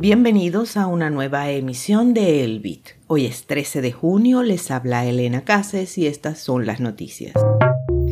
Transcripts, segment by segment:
Bienvenidos a una nueva emisión de El Bit. Hoy es 13 de junio, les habla Elena Cases y estas son las noticias.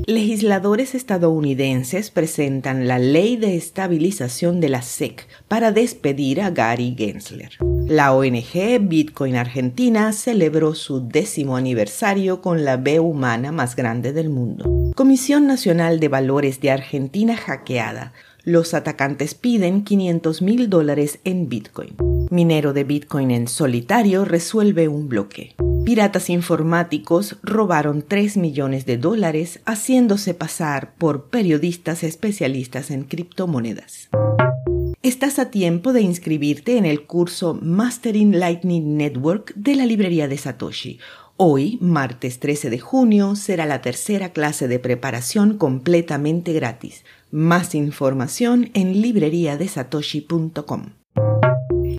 Legisladores estadounidenses presentan la Ley de Estabilización de la SEC para despedir a Gary Gensler. La ONG Bitcoin Argentina celebró su décimo aniversario con la B humana más grande del mundo. Comisión Nacional de Valores de Argentina hackeada los atacantes piden 500 mil dólares en Bitcoin. Minero de Bitcoin en solitario resuelve un bloque. Piratas informáticos robaron 3 millones de dólares haciéndose pasar por periodistas especialistas en criptomonedas. Estás a tiempo de inscribirte en el curso Mastering Lightning Network de la librería de Satoshi Hoy, martes 13 de junio, será la tercera clase de preparación completamente gratis. Más información en libreriadesatoshi.com.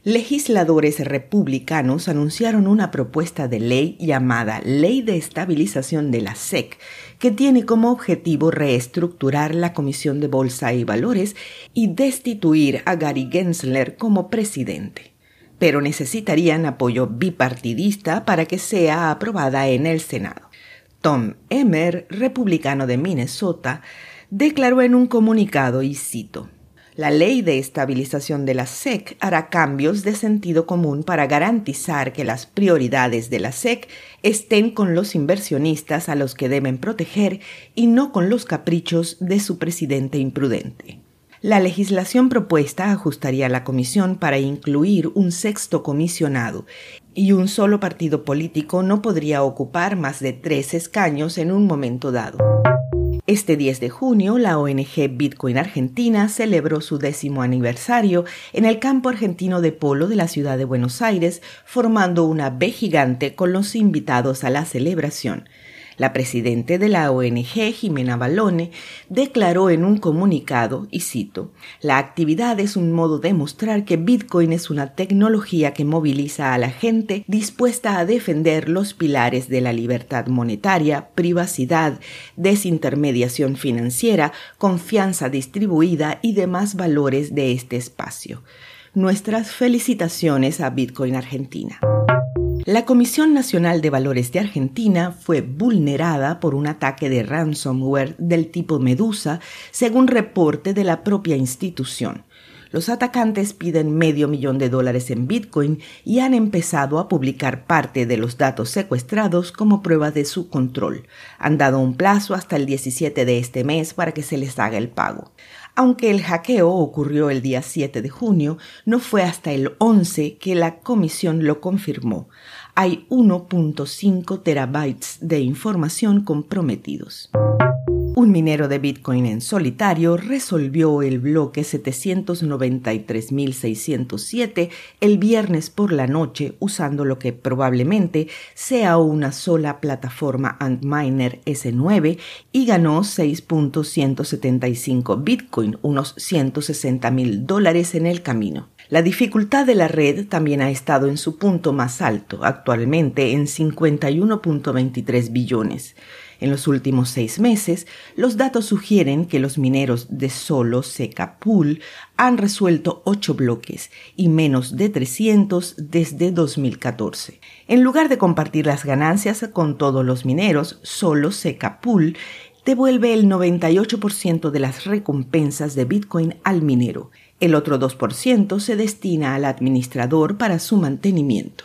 Legisladores republicanos anunciaron una propuesta de ley llamada Ley de Estabilización de la SEC, que tiene como objetivo reestructurar la Comisión de Bolsa y Valores y destituir a Gary Gensler como presidente pero necesitarían apoyo bipartidista para que sea aprobada en el Senado. Tom Emmer, republicano de Minnesota, declaró en un comunicado, y cito, la ley de estabilización de la SEC hará cambios de sentido común para garantizar que las prioridades de la SEC estén con los inversionistas a los que deben proteger y no con los caprichos de su presidente imprudente. La legislación propuesta ajustaría la comisión para incluir un sexto comisionado y un solo partido político no podría ocupar más de tres escaños en un momento dado. Este 10 de junio, la ONG Bitcoin Argentina celebró su décimo aniversario en el campo argentino de polo de la ciudad de Buenos Aires, formando una B gigante con los invitados a la celebración. La presidenta de la ONG, Jimena Balone, declaró en un comunicado, y cito, La actividad es un modo de mostrar que Bitcoin es una tecnología que moviliza a la gente dispuesta a defender los pilares de la libertad monetaria, privacidad, desintermediación financiera, confianza distribuida y demás valores de este espacio. Nuestras felicitaciones a Bitcoin Argentina. La Comisión Nacional de Valores de Argentina fue vulnerada por un ataque de ransomware del tipo Medusa, según reporte de la propia institución. Los atacantes piden medio millón de dólares en Bitcoin y han empezado a publicar parte de los datos secuestrados como prueba de su control. Han dado un plazo hasta el 17 de este mes para que se les haga el pago. Aunque el hackeo ocurrió el día 7 de junio, no fue hasta el 11 que la comisión lo confirmó. Hay 1.5 terabytes de información comprometidos. Un minero de Bitcoin en solitario resolvió el bloque 793.607 el viernes por la noche usando lo que probablemente sea una sola plataforma Antminer S9 y ganó 6.175 Bitcoin, unos 160 mil dólares en el camino. La dificultad de la red también ha estado en su punto más alto, actualmente en 51.23 billones. En los últimos seis meses, los datos sugieren que los mineros de solo Seca Pool han resuelto ocho bloques y menos de 300 desde 2014. En lugar de compartir las ganancias con todos los mineros, solo Seca Pool devuelve el 98% de las recompensas de Bitcoin al minero. El otro 2% se destina al administrador para su mantenimiento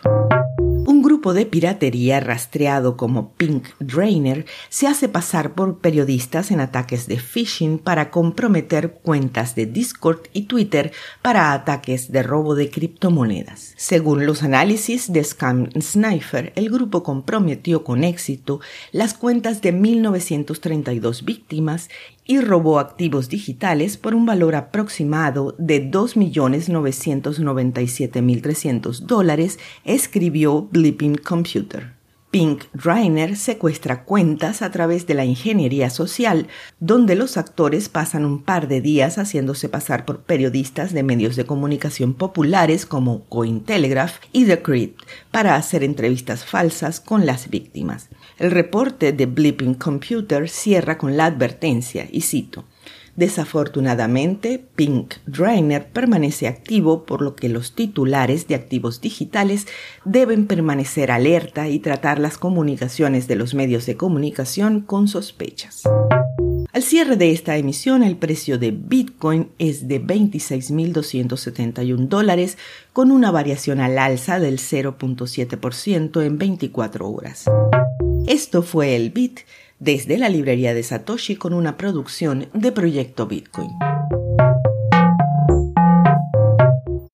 grupo de piratería rastreado como Pink Drainer se hace pasar por periodistas en ataques de phishing para comprometer cuentas de Discord y Twitter para ataques de robo de criptomonedas. Según los análisis de Scam Sniper, el grupo comprometió con éxito las cuentas de 1932 víctimas y robó activos digitales por un valor aproximado de 2.997.300 dólares, escribió Blipping Computer. Pink Rainer secuestra cuentas a través de la ingeniería social, donde los actores pasan un par de días haciéndose pasar por periodistas de medios de comunicación populares como Cointelegraph y The Crypt para hacer entrevistas falsas con las víctimas. El reporte de Blipping Computer cierra con la advertencia, y cito, Desafortunadamente, Pink Drainer permanece activo, por lo que los titulares de activos digitales deben permanecer alerta y tratar las comunicaciones de los medios de comunicación con sospechas. Al cierre de esta emisión, el precio de Bitcoin es de 26.271 dólares, con una variación al alza del 0.7% en 24 horas. Esto fue el Bit desde la librería de Satoshi con una producción de Proyecto Bitcoin.